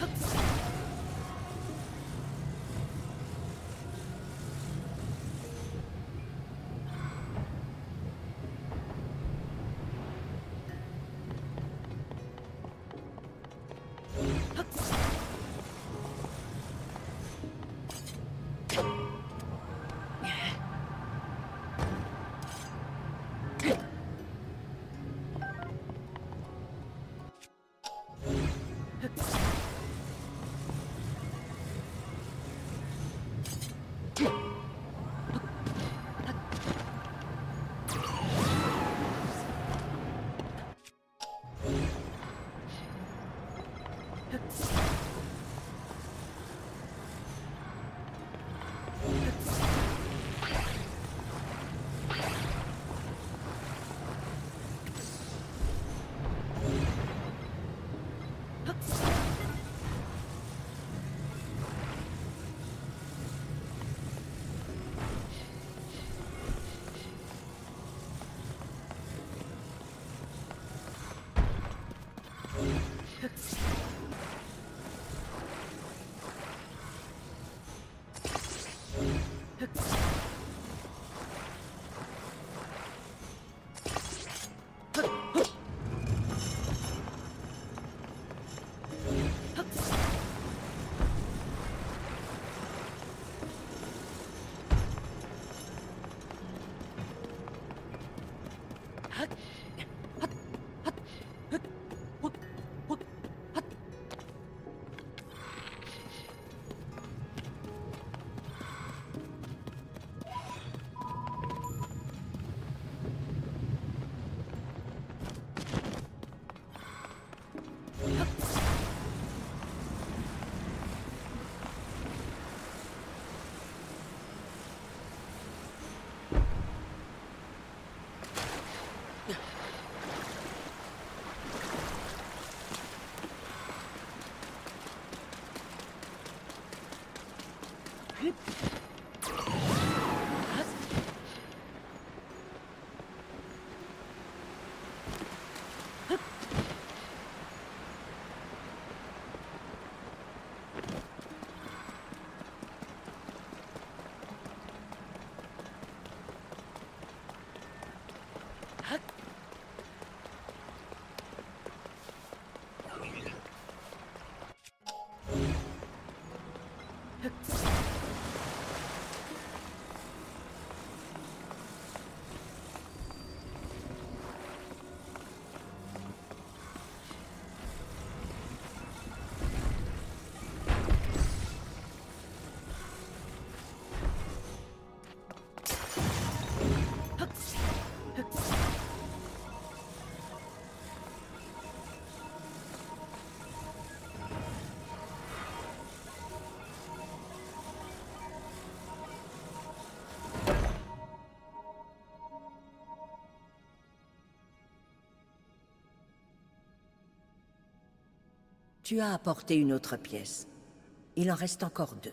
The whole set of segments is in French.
Huh. Huh? Tu as apporté une autre pièce. Il en reste encore deux.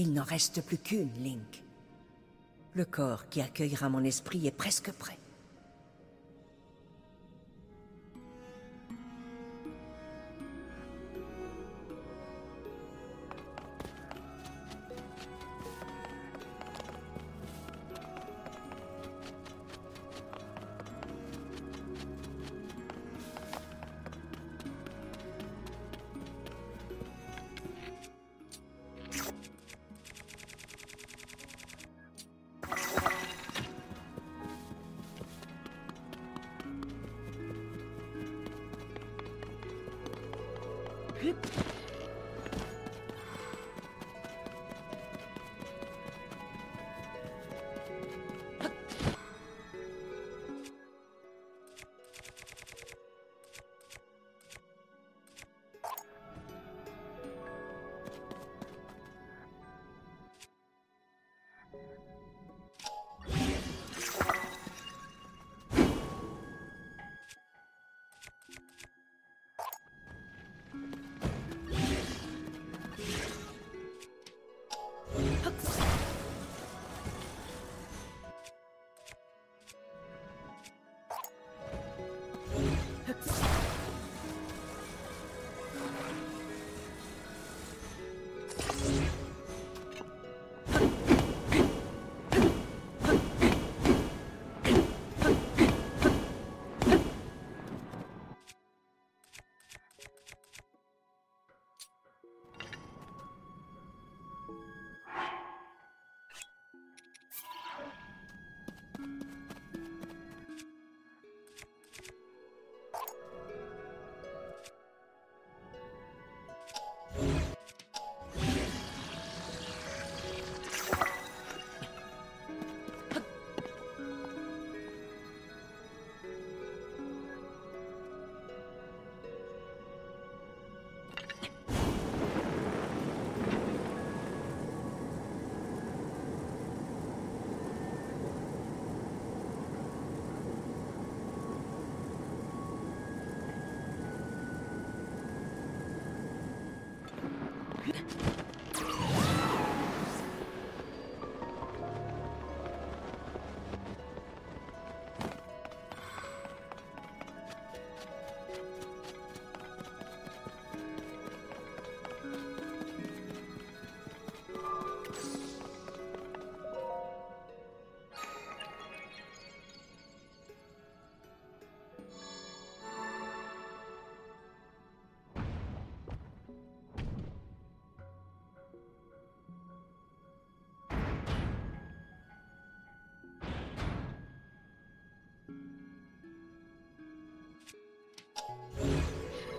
Il n'en reste plus qu'une, Link. Le corps qui accueillera mon esprit est presque prêt.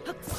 Huh.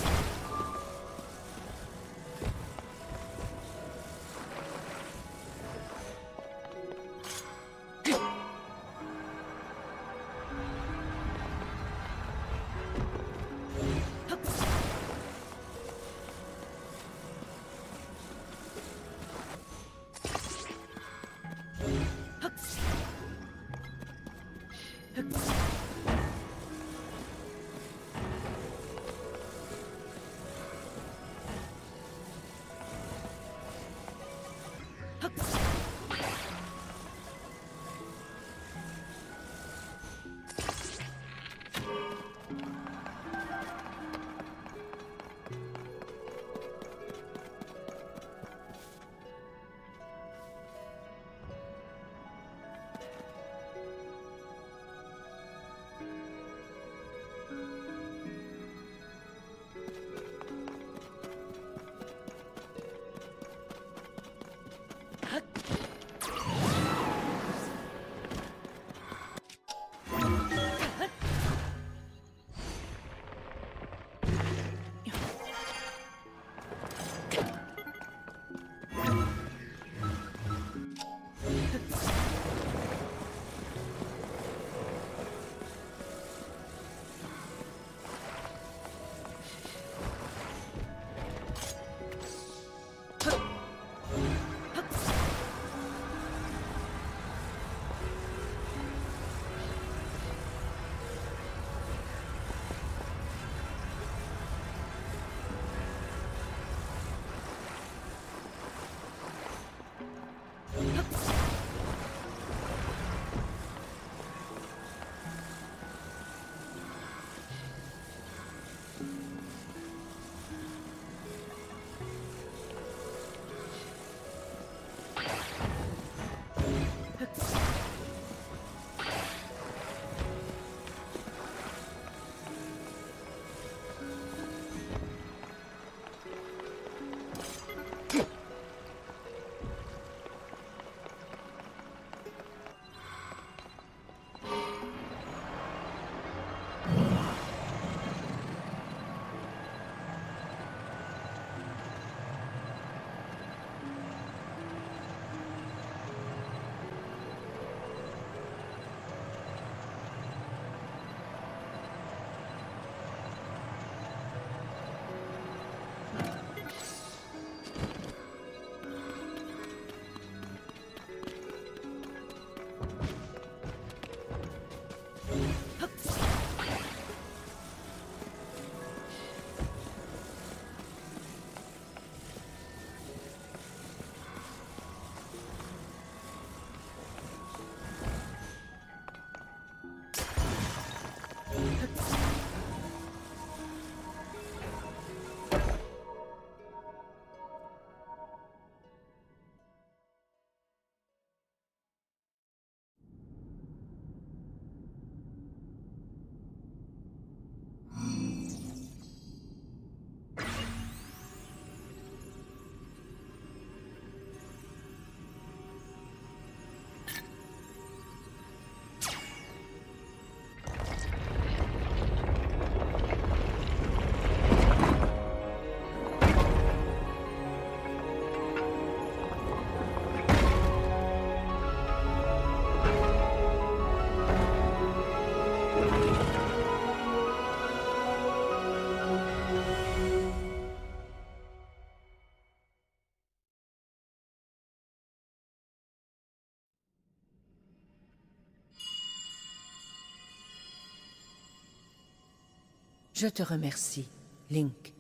Je te remercie, Link.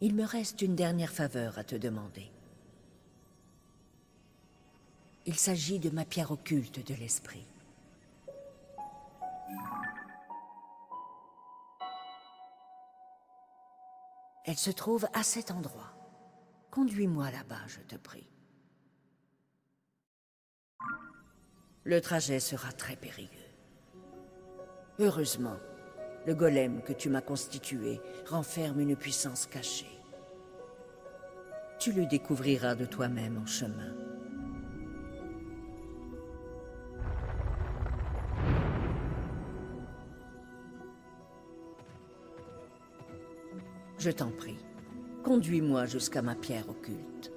Il me reste une dernière faveur à te demander. Il s'agit de ma pierre occulte de l'esprit. Elle se trouve à cet endroit. Conduis-moi là-bas, je te prie. Le trajet sera très périlleux. Heureusement, le golem que tu m'as constitué renferme une puissance cachée. Tu le découvriras de toi-même en chemin. Je t'en prie, conduis-moi jusqu'à ma pierre occulte.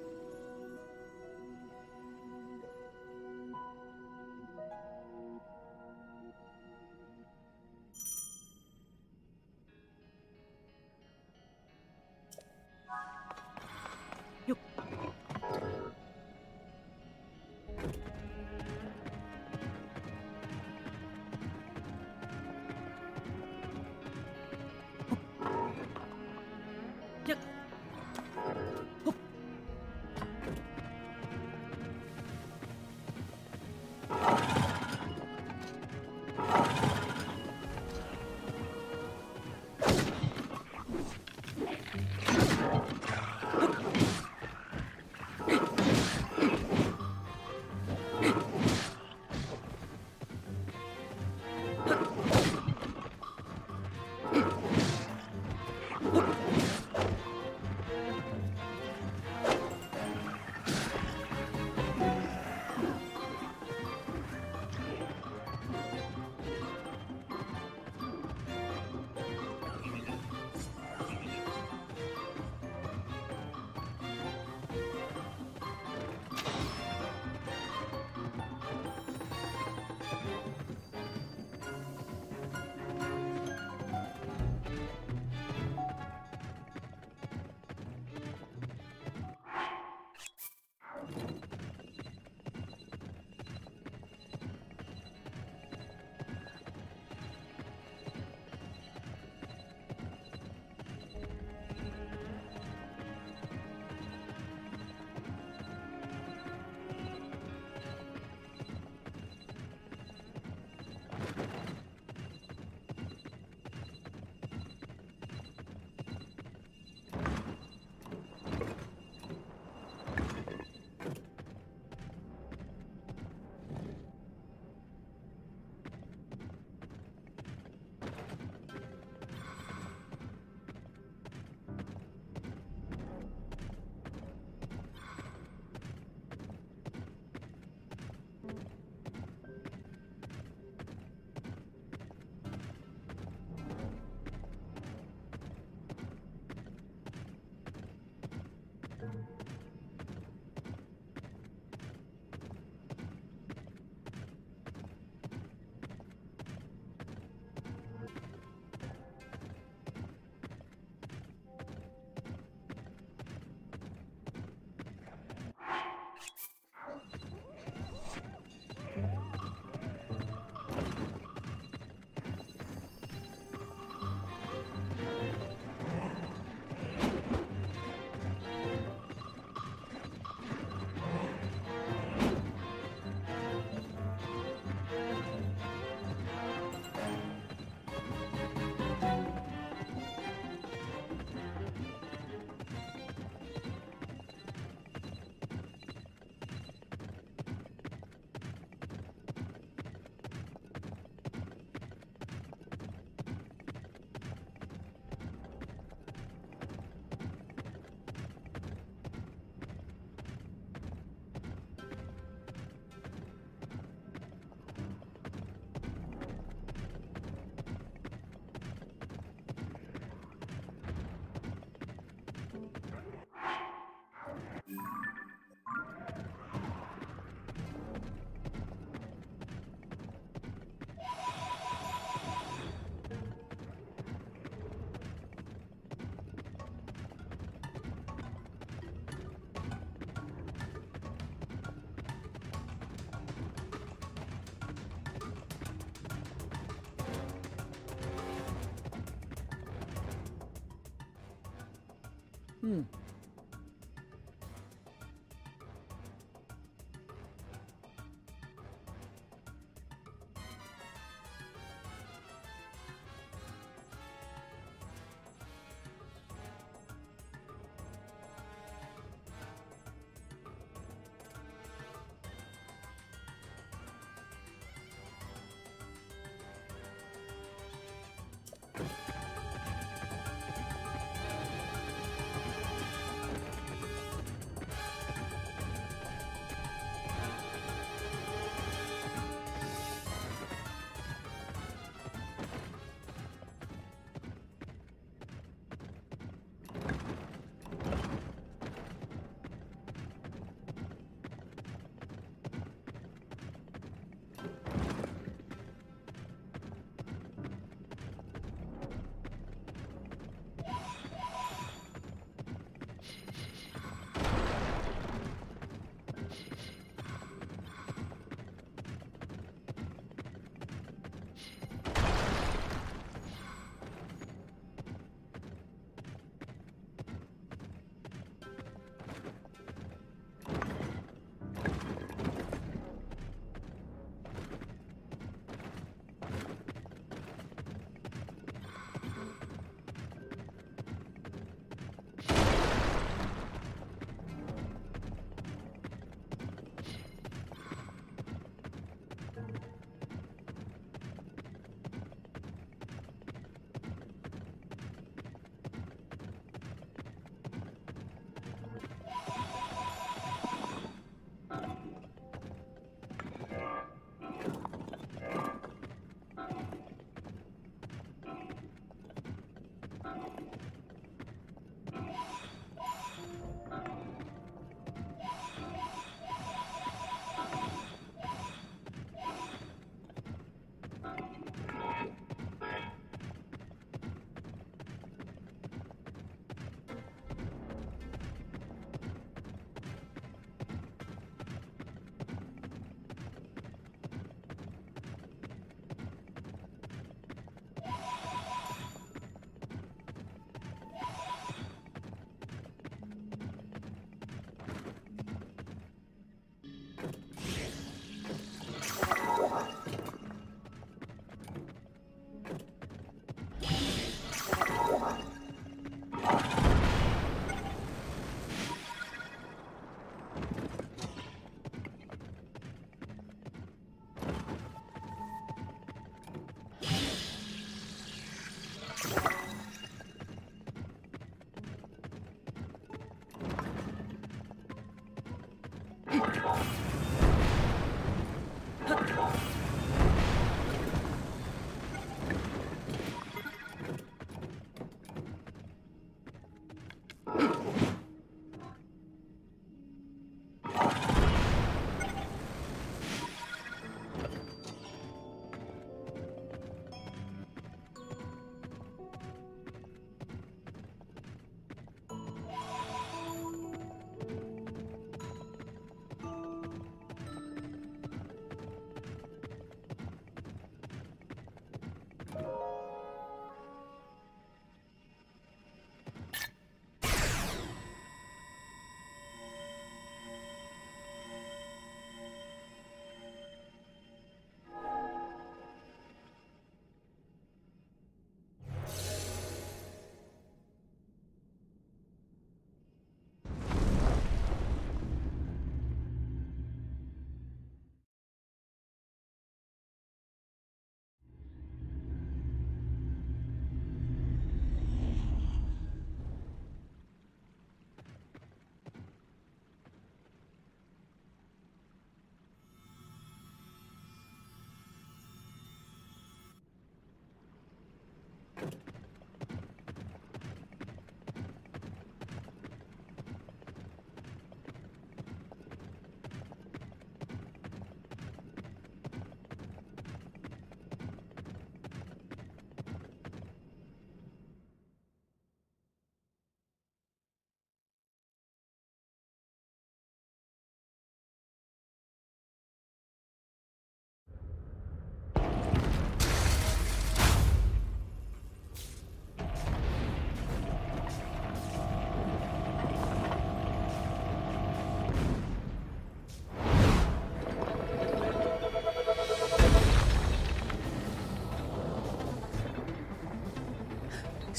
Hmm.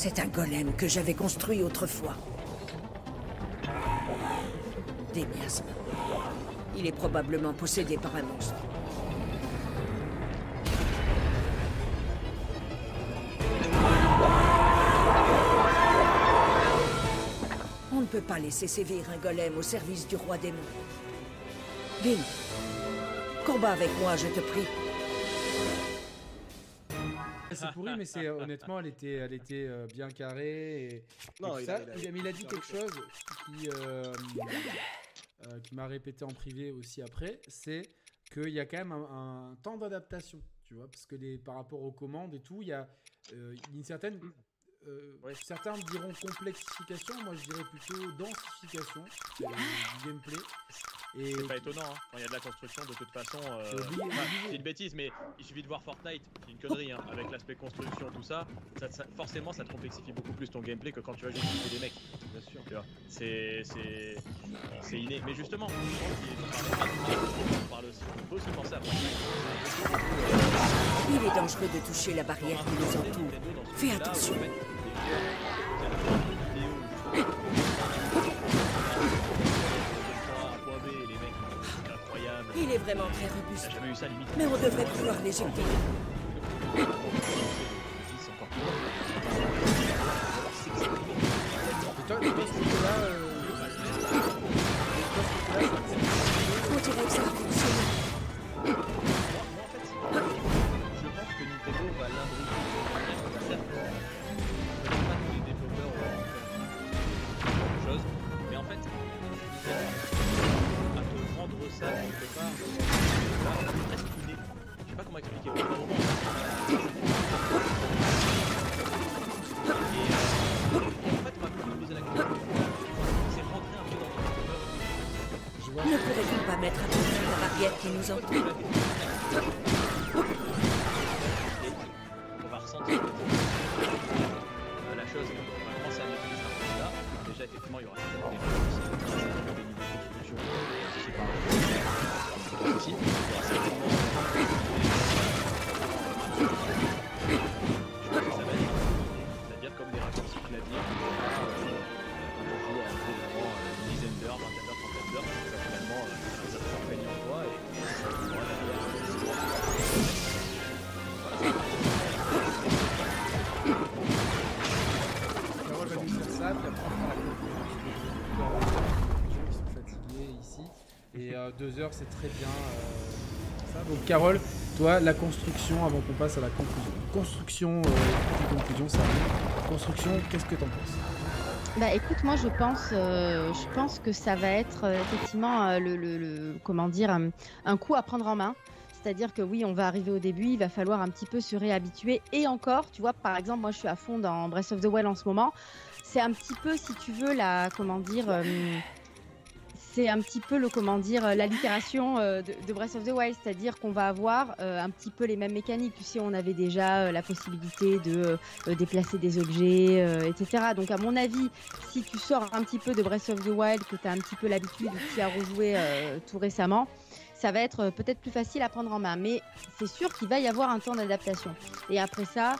C'est un golem que j'avais construit autrefois. Des miasmes. Il est probablement possédé par un monstre. On ne peut pas laisser sévir un golem au service du roi démon. Lynn, combat avec moi, je te prie. C'est pourri, mais c'est honnêtement, elle était, elle était euh, bien carrée. Et, Non, et il ça, a- il a- il, dit quelque chose qui, euh, euh, qui m'a répété en privé aussi après, c'est qu'il y a quand même un, un temps d'adaptation, tu vois, parce que les, par rapport aux commandes et tout, il y a euh, une certaine. euh, Ouais. Certains diront complexification, moi je dirais plutôt densification euh, du gameplay. Et C'est pas étonnant, hein. quand il y a de la construction, de toute façon. euh, C'est enfin, une bêtise, mais il suffit de voir Fortnite, c'est une connerie, hein, avec l'aspect construction, tout ça, ça, ça- Forcément, ça te complexifie beaucoup plus ton gameplay que quand tu vas juste tuer des mecs. Bien sûr. Tu vois, c'est. C'est. C'est inné. Mais justement, je pense qu'il faut parler on parle aussi. Il faut aussi penser à Fortnite. Il est dangereux de toucher la barrière qui nous entoure. Fais attention. Est vraiment très robuste. Jamais eu ça limite. Mais on devrait pouvoir l'éjecter. Et toi, toi, ce côté-là, euh, Ne pourrait-il pas mettre à profit la barrière qui nous entoure deux heures, c'est très bien. euh. Donc Carole, toi, la construction, avant qu'on passe à la conclusion. Construction, euh, conclusion, ça. Construction, qu'est-ce que t'en penses? Bah écoute, moi je pense, euh, je pense que ça va être effectivement le, comment dire, un, coup à prendre en main. C'est-à-dire que oui, on va arriver au début, il va falloir un petit peu se réhabituer. Et encore, tu vois, par exemple, moi je suis à fond dans Breath of the Wild en ce moment. C'est un petit peu, si tu veux, la, comment dire, c'est un petit peu le, comment dire, l'allitération euh, de, Breath of the Wild. C'est-à-dire qu'on va avoir euh, un petit peu les mêmes mécaniques. Tu sais, on avait déjà euh, la possibilité de euh, euh, déplacer des objets, euh, etc. Donc à mon avis, si tu sors un petit peu de Breath of the Wild, que tu as un petit peu l'habitude que tu as euh, tout récemment, ça va être euh, peut-être plus facile à prendre en main. Mais c'est sûr qu'il va y avoir un temps d'adaptation. Et après ça,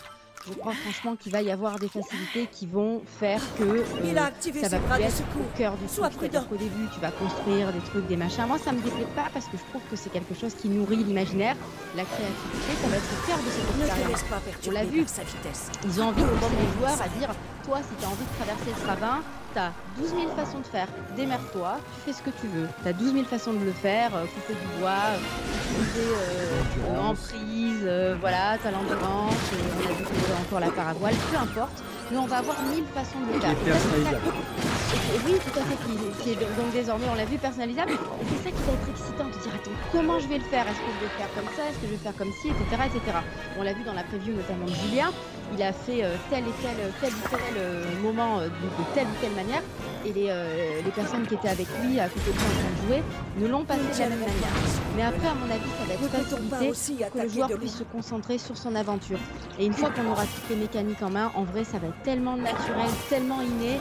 je crois franchement qu'il va y avoir des facilités qui vont faire que euh, Il a activé ça va plus être au cœur du Sois truc. C'est-à-dire qu'au début, tu vas construire des trucs, des machins. Moi, ça me déplaît pas parce que je trouve que c'est quelque chose qui nourrit l'imaginaire, la créativité. Ça va être au cœur de cette Ne te expérience. On l'a vu. sa vitesse. Ils ont envie de pousser les joueurs à dire toi, si tu as envie de traverser ce ravin, tu as 12 000 façons de faire. Démerde-toi, tu fais ce que tu veux. Tu as 12 000 façons de le faire euh, couper du bois, euh, utiliser euh, euh, emprise, euh, voilà, tu as l'endurance, euh, on a encore la paravoile, peu importe. Mais on va avoir 1000 façons de le faire. Et et- et oui, tout à fait, qui, est donc désormais, on l'a vu, personnalisable. Et c'est ça qui va être excitant, de dire, attends, comment je vais le faire? Est-ce que je vais le faire comme ça? Est-ce que je vais le faire comme ci? Etc. etc. On l'a vu dans la preview notamment de Julien, il a fait euh, tel et tel, tel ou tel euh, moment euh, de, de telle ou telle manière, et les, euh, les personnes qui étaient avec lui, à côté de lui en train de jouer, ne l'ont pas fait de la même manière. Mais après, à mon avis, ça va être facilité que le joueur puisse se concentrer sur son aventure. Et une fois qu'on aura toutes les mécaniques en main, en vrai, ça va être tellement naturel, tellement inné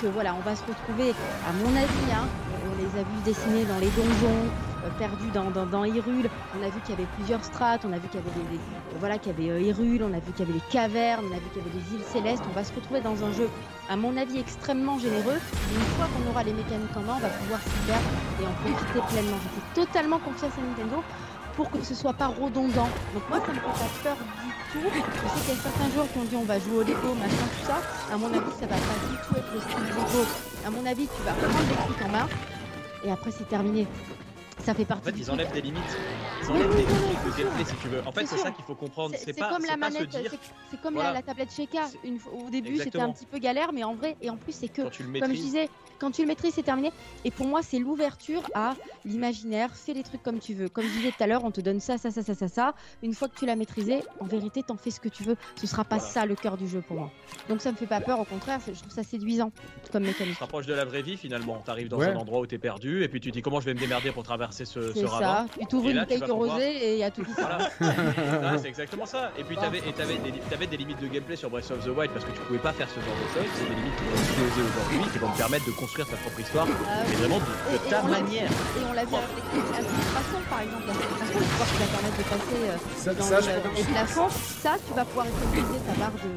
que voilà, on va se retrouver, à mon avis, hein, on les a vus dessiner dans les donjons, euh, perdus dans, dans, dans Hyrule. On a vu qu'il y avait plusieurs strates, on a vu qu'il y avait des, voilà, qu'il y avait euh, Hyrule, on a vu qu'il y avait les cavernes, on a vu qu'il y avait des îles célestes. On va se retrouver dans un jeu, à mon avis, extrêmement généreux. Une fois qu'on aura les mécaniques en main, on va pouvoir s'y faire et en profiter pleinement. Je fais totalement confiance à Nintendo pour que ce soit pas redondant. Donc moi, ça me fait pas peur du tout. Je sais qu'il y a certains joueurs qui ont dit on va jouer au Lego, machin, tout ça. À mon avis, ça va pas du tout être le style Lego. À mon avis, tu vas prendre les trucs en main et après c'est terminé. Ça fait En partie fait, du ils enlèvent des limites. Ils enlèvent oui, des limites de gameplay, si tu veux. En fait, C'est ça qu'il faut comprendre. C'est pas, comme c'est la manette, c'est- comme voilà. la, la tablette Sheka. Une au début, c'était un petit peu galère, mais en vrai, et en plus, c'est que quand tu le comme je maîtrises. disais, quand tu le maîtrises, c'est terminé. Et pour moi, c'est l'ouverture à l'imaginaire. Fais les trucs comme tu veux. Comme je disais tout à l'heure, on te donne ça, ça, ça, ça, ça, ça. Une fois que tu l'as maîtrisé, en vérité, t'en fais ce que tu veux. Ce sera pas Voilà. ça le cœur du jeu pour moi. Donc ça me fait pas peur. Au contraire, je trouve ça séduisant comme Tu mécanique. te rapproches de la vraie vie finalement. T'arrives dans Ouais. un endroit où t'es perdu et puis tu te dis comment je vais me démerder pour traverser ce, ce C'est ravin. ça. Tu t'ouvres une cake vas pouvoir- rosée et il y a tout. Voilà, c'est exactement ça. Et puis t'avais, et t'avais, des, t'avais des limites de gameplay sur Breath of the Wild parce que tu pouvais pas faire ce genre de choses. C'est des limites qui vont exploser aujourd'hui, qui vont te permettre de construire ta propre histoire, Ah, mais vraiment de, de Et- ta vu- manière. Et on l'a vu avec par exemple. La filtration, tu vois, qui va permettre de passer euh, Ça, dans ça, le-. Ça, tu vas pouvoir économiser ta barre de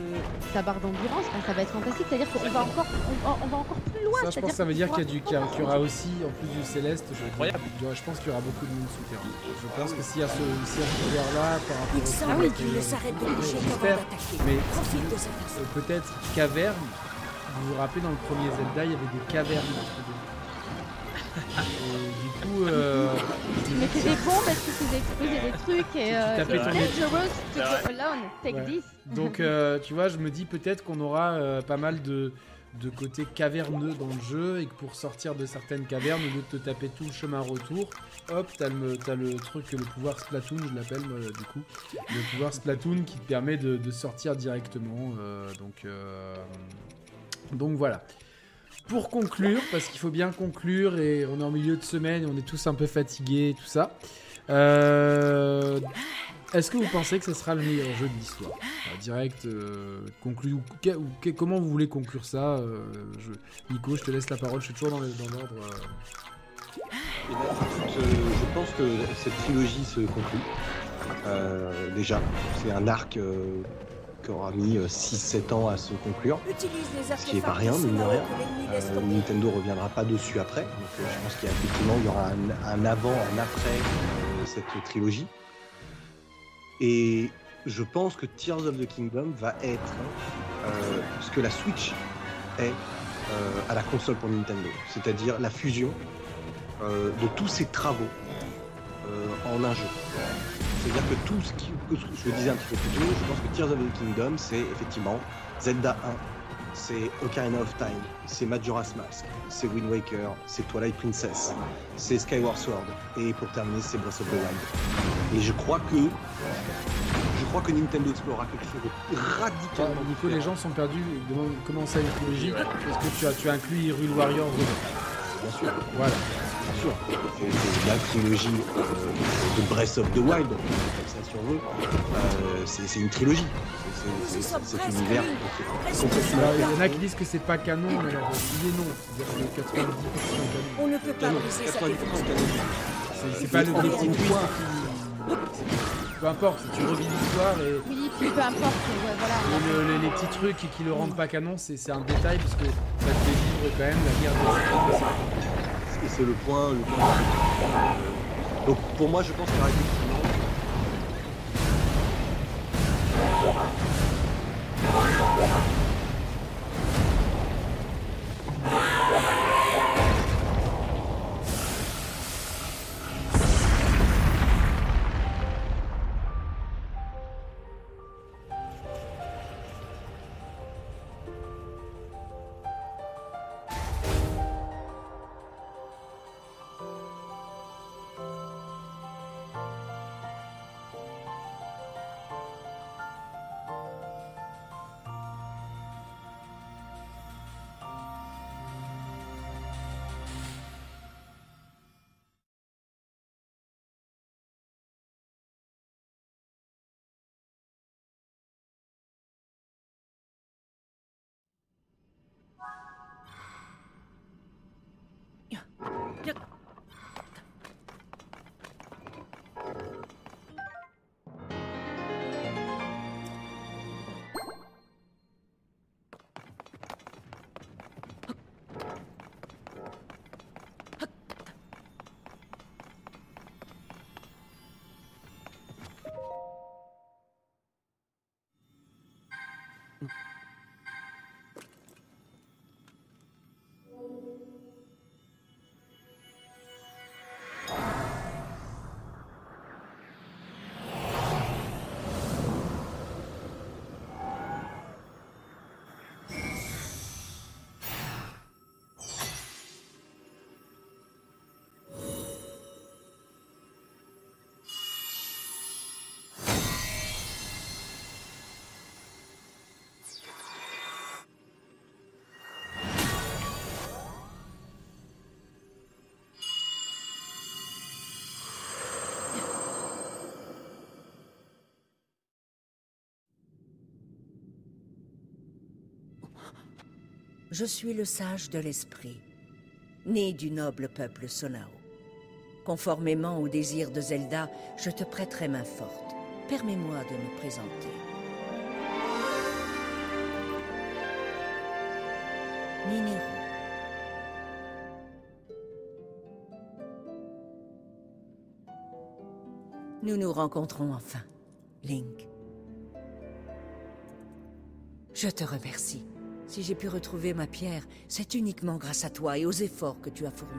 ta barre d'endurance. Enfin, ça va être fantastique. C'est-à-dire qu'on va encore, on, va- on va encore Ça, je pense que ça veut dire qu'il y, a du- qu'il y aura aussi, en plus du céleste, je, pense qu'il y aura beaucoup de monde souterrain. Je pense que s'il y a ce, pouvoir-là par rapport Il au semble truc, qu'il ne euh, s'arrête de mais bouger d'attaquer. Mais euh, peut-être caverne. Vous vous rappelez dans le premier Zelda, il y avait des cavernes. Et du coup, euh, Tu mettais des bombes, est-ce que tu faisais exploser des trucs et euh, tapais it's ton- dangerous to go alone. Take Ouais. this. Donc, euh, tu vois, je me dis peut-être qu'on aura euh, pas mal de, de côté caverneux dans le jeu et que pour sortir de certaines cavernes, au lieu de te taper tout le chemin retour, hop, t'as le, truc, le pouvoir Splatoon, je l'appelle du coup, le pouvoir Splatoon qui te permet de, sortir directement. euh, donc, euh, donc voilà. Pour conclure, parce qu'il faut bien conclure et on est en milieu de semaine, on est tous un peu fatigués et tout ça. Euh, est-ce que vous pensez que ce sera le meilleur jeu de l'histoire Euh, Direct, euh, conclu, ou, que- ou que- comment vous voulez conclure ça euh, je- Nico, je te laisse la parole, je suis toujours dans l'ordre. euh. Euh, je pense que cette trilogie se conclut. Euh, déjà, c'est un arc euh, qui aura mis 6-7 ans à se conclure. Ce qui est pas rien, mine de rien. Euh. Nintendo reviendra pas dessus après. Donc euh, je pense qu'il y a effectivement il y aura un, un avant, un après euh, cette trilogie. Et je pense que Tears of the Kingdom va être euh, ce que la Switch est euh, à la console pour Nintendo, c'est-à-dire la fusion euh, de tous ces travaux en un jeu. C'est-à-dire que tout ce qui, que je disais un petit peu plus tôt, je pense que Tears of the Kingdom, c'est effectivement Zelda 1, c'est Ocarina of Time, c'est Majora's Mask, c'est Wind Waker, c'est Twilight Princess, c'est Skyward Sword, et pour terminer, c'est Breath of the Wild. Et je crois que je crois que Nintendo explorera quelque chose de radicalement Nico, les différent. gens sont perdus, ils demandent comment ça une trilogie Est-ce que tu as, tu as inclus Hyrule Warriors Bien sûr, Voilà. Bien sûr. C'est la trilogie euh, de Breath of the Wild, comme ça si on veut. Euh, c'est une trilogie. C'est- Cet presque univers il y en a qui disent que c'est pas canon, mais alors il est non. C'est-à-dire que 90% canon. On ne peut pas canon. briser sa 90% défense. canon. C'est pas le petit. Peu importe, tu revis l'histoire et. Oui, puis peu importe. ouais, voilà. Et le- les, petits trucs qui le rendent pas canon, c'est un détail parce que ça te vivre quand même la guerre des c'est le point. Le point. Donc pour moi, je pense qu'il arrêter le Je suis le sage de l'esprit, né du noble peuple Sonao. Conformément au désir de Zelda, je te prêterai main forte. Permets-moi de me présenter. Mineru. Nous nous rencontrons enfin, Link. Je te remercie. Si j'ai pu retrouver ma pierre, c'est uniquement grâce à toi et aux efforts que tu as fournis.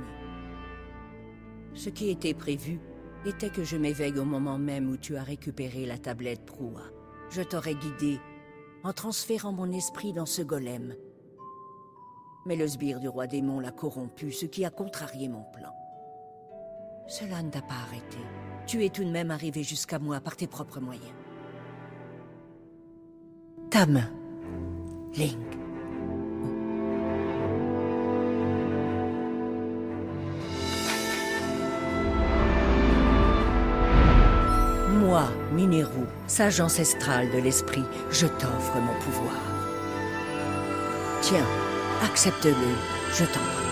Ce qui était prévu était que je m'éveille au moment même où tu as récupéré la tablette Proua. Je t'aurais guidé en transférant mon esprit dans ce golem. Mais le sbire du roi démon l'a corrompu, ce qui a contrarié mon plan. Cela ne t'a pas arrêté. Tu es tout de même arrivé jusqu'à moi par tes propres moyens. Ta main, Link. Mineru, sage ancestral de l'esprit, je t'offre mon pouvoir. Tiens, accepte-le, je t'en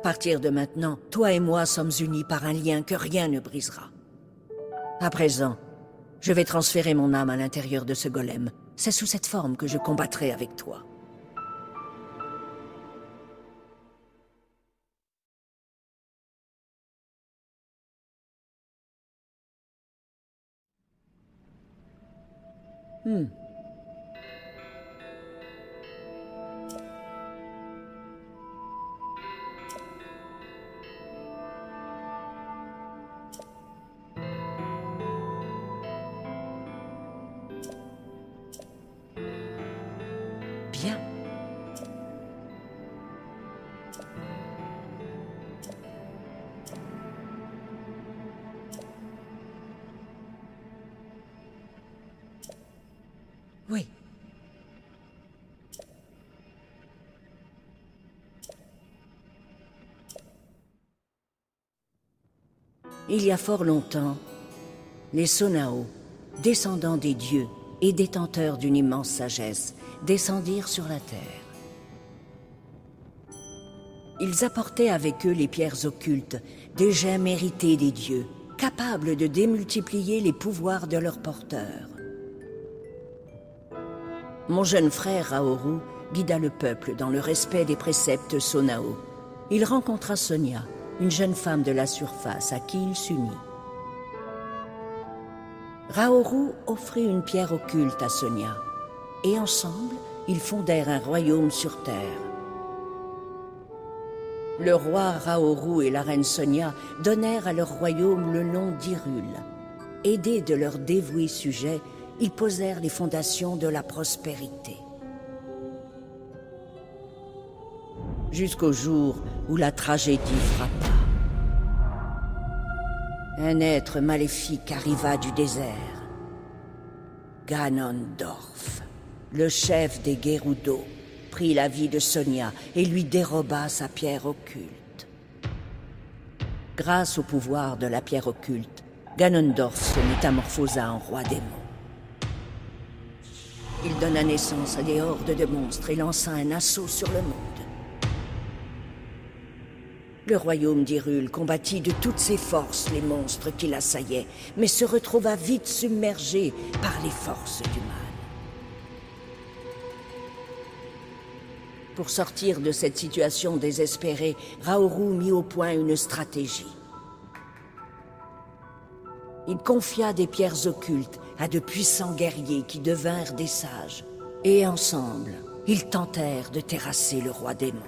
partir de maintenant, toi et moi sommes unis par un lien que rien ne brisera. À présent, je vais transférer mon âme à l'intérieur de ce golem. C'est sous cette forme que je combattrai avec toi. Hmm. Oui. Il y a fort longtemps, les Sonao, descendants des dieux et détenteurs d'une immense sagesse, descendirent sur la terre. Ils apportaient avec eux les pierres occultes, des gemmes des dieux, capables de démultiplier les pouvoirs de leurs porteurs. Mon jeune frère Raoru guida le peuple dans le respect des préceptes Sonao. Il rencontra Sonia, une jeune femme de la surface à qui il s'unit. Raoru offrit une pierre occulte à Sonia, et ensemble, ils fondèrent un royaume sur terre. Le roi Raoru et la reine Sonia donnèrent à leur royaume le nom d'Irul. Aidés de leurs dévoués sujets, ils posèrent les fondations de la prospérité. Jusqu'au jour où la tragédie frappa. Un être maléfique arriva du désert. Ganondorf, le chef des Gerudo, prit la vie de Sonia et lui déroba sa pierre occulte. Grâce au pouvoir de la pierre occulte, Ganondorf se métamorphosa en roi démon. Il donna naissance à des hordes de monstres et lança un assaut sur le monde. Le royaume d'Hyrule combattit de toutes ses forces les monstres qui l'assaillaient, mais se retrouva vite submergé par les forces du mal. Pour sortir de cette situation désespérée, Raoru mit au point une stratégie. Il confia des pierres occultes à de puissants guerriers qui devinrent des sages. Et ensemble, ils tentèrent de terrasser le roi démon.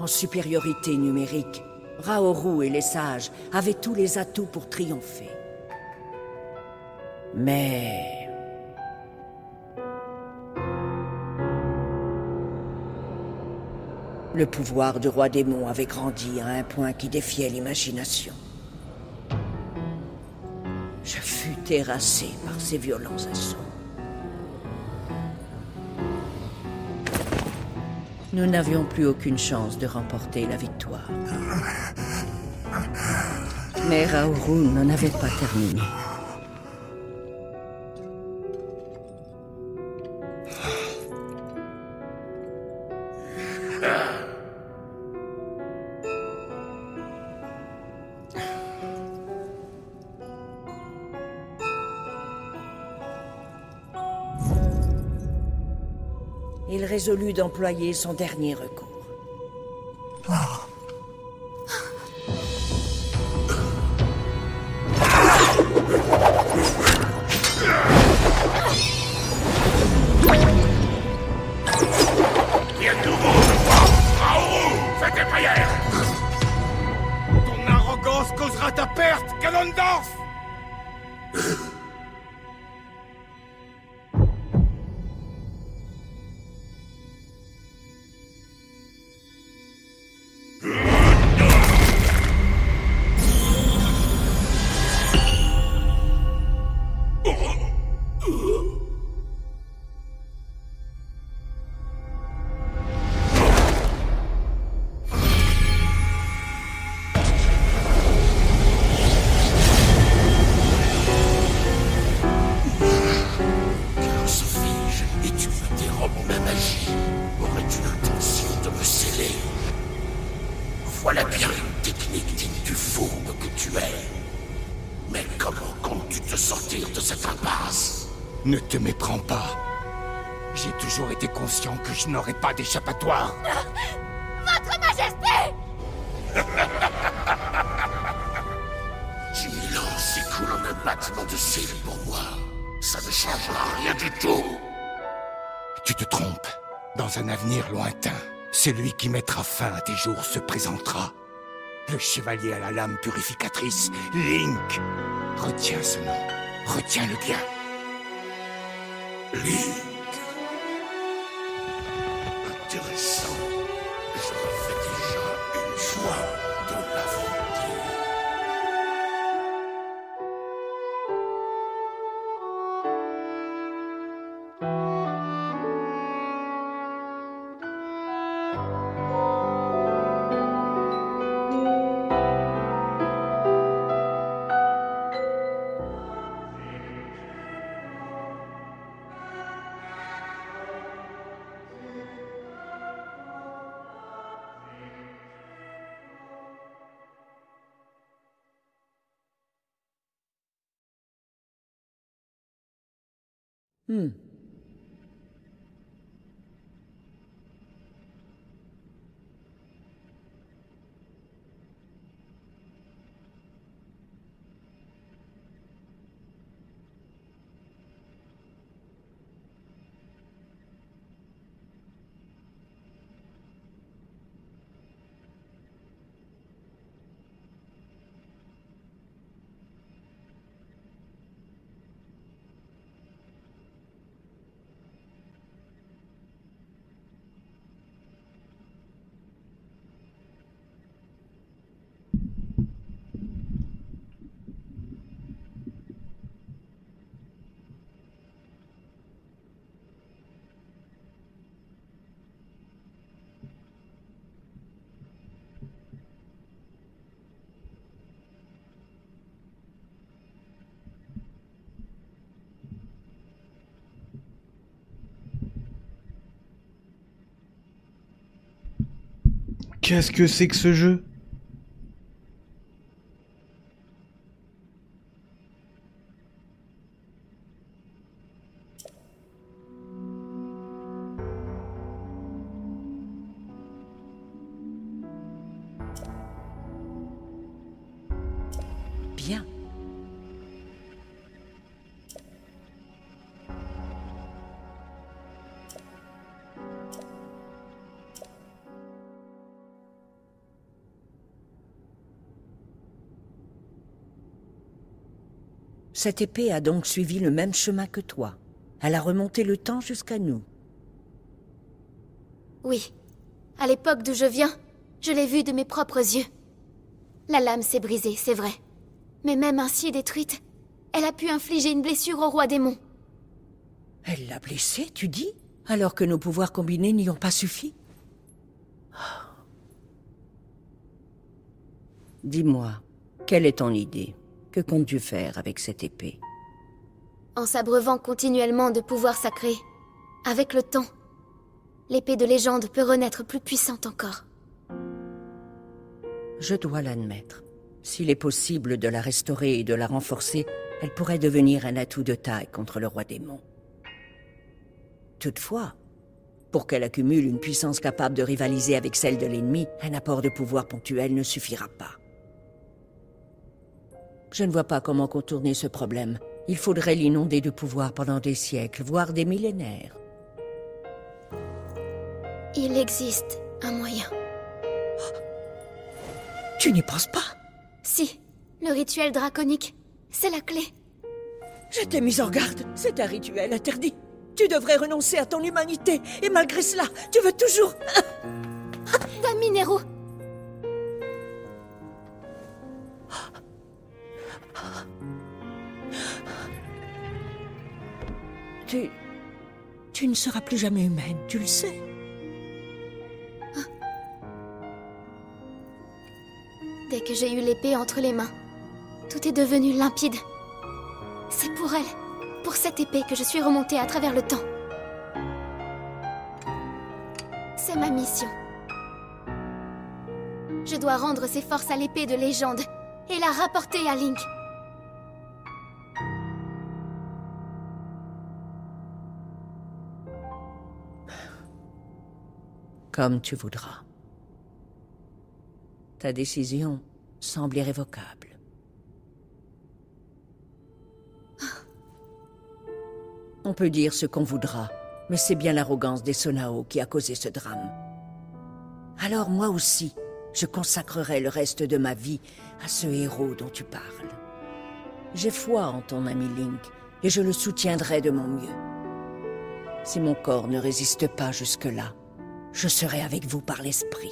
En supériorité numérique, Raoru et les sages avaient tous les atouts pour triompher. Mais... Le pouvoir du roi démon avait grandi à un point qui défiait l'imagination. Je fus terrassé par ces violents assauts. Nous n'avions plus aucune chance de remporter la victoire. Mais Raourou n'en avait pas terminé. D'employer son dernier recours. Pas d'échappatoire. Votre Majesté Dix mille ans s'écoulent en un battement de cils pour moi? Ça ne changera rien du tout. Tu te trompes. Dans un avenir lointain, celui qui mettra fin à tes jours se présentera. Le chevalier à la lame purificatrice, Link. Retiens ce nom. Retiens-le bien. Link. Hmm. Qu'est-ce que c'est que ce jeu? Cette épée a donc suivi le même chemin que toi. Elle a remonté le temps jusqu'à nous. Oui. À l'époque d'où je viens, je l'ai vue de mes propres yeux. La lame s'est brisée, c'est vrai. Mais même ainsi détruite, elle a pu infliger une blessure au roi démon. Elle l'a blessé, tu dis? Alors que nos pouvoirs combinés n'y ont pas suffi? Dis-moi, quelle est ton idée? Que comptes-tu faire avec cette épée En s'abreuvant continuellement de pouvoirs sacrés, avec le temps, l'épée de légende peut renaître plus puissante encore. Je dois l'admettre. S'il est possible de la restaurer et de la renforcer, elle pourrait devenir un atout de taille contre le roi démon. Toutefois, pour qu'elle accumule une puissance capable de rivaliser avec celle de l'ennemi, un apport de pouvoir ponctuel ne suffira pas. Je ne vois pas comment contourner ce problème. Il faudrait l'inonder de pouvoir pendant des siècles, voire des millénaires. Il existe un moyen. Tu n'y penses pas? Si, le rituel draconique, c'est la clé. Je t'ai mis en garde. C'est un rituel interdit. Tu devrais renoncer à ton humanité. Et malgré cela, tu veux toujours... Dame Minero Tu... Ne seras plus jamais humaine, tu le sais. Dès que j'ai eu l'épée entre les mains, tout est devenu limpide. C'est pour elle, pour cette épée que je suis remontée à travers le temps. C'est ma mission. Je dois rendre ses forces à l'épée de légende et la rapporter à Link. Comme tu voudras. Ta décision semble irrévocable. On peut dire ce qu'on voudra, mais c'est bien l'arrogance des Sonao qui a causé ce drame. Alors moi aussi, je consacrerai le reste de ma vie à ce héros dont tu parles. J'ai foi en ton ami Link, et je le soutiendrai de mon mieux. Si mon corps ne résiste pas jusque-là, je serai avec vous par l'esprit.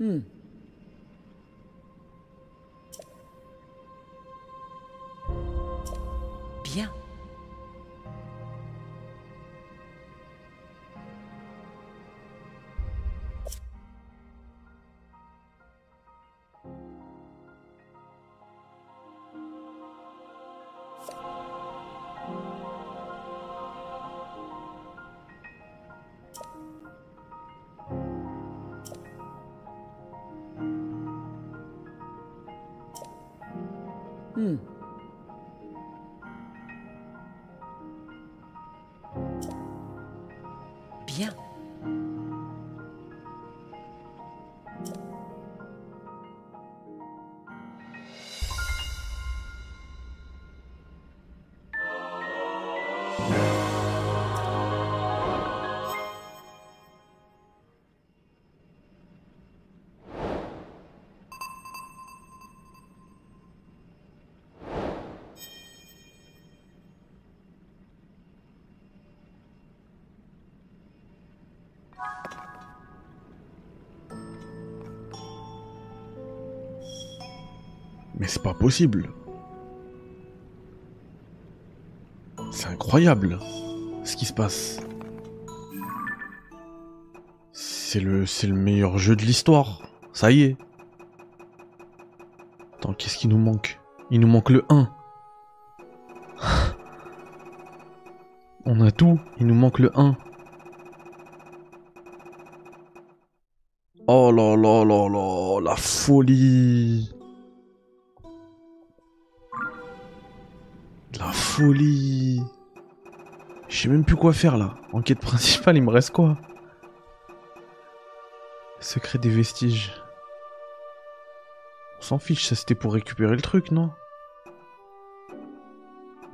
Hmm. C'est pas possible. C'est incroyable ce qui se passe. C'est le, meilleur jeu de l'histoire. Ça y est. Attends, qu'est-ce qui nous manque? Il nous manque le 1. On a tout, il nous manque le 1. Oh là là là là, la folie. La folie. Je sais même plus quoi faire là. Enquête principale, il me reste quoi? Secret des vestiges. On s'en fiche, ça c'était pour récupérer le truc, non?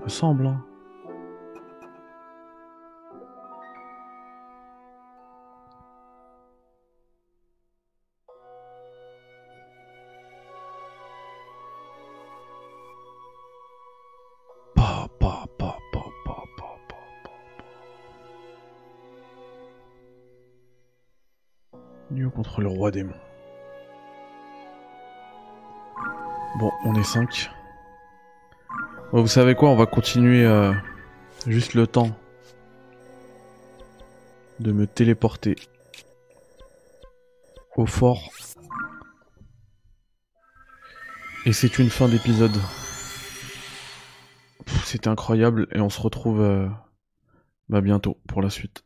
Me semble, hein. Bon, on est 5. vous savez quoi, on va continuer euh, juste le temps de me téléporter au fort. Et c'est une fin d'épisode. C'était incroyable et on se retrouve euh, bah, bientôt pour la suite.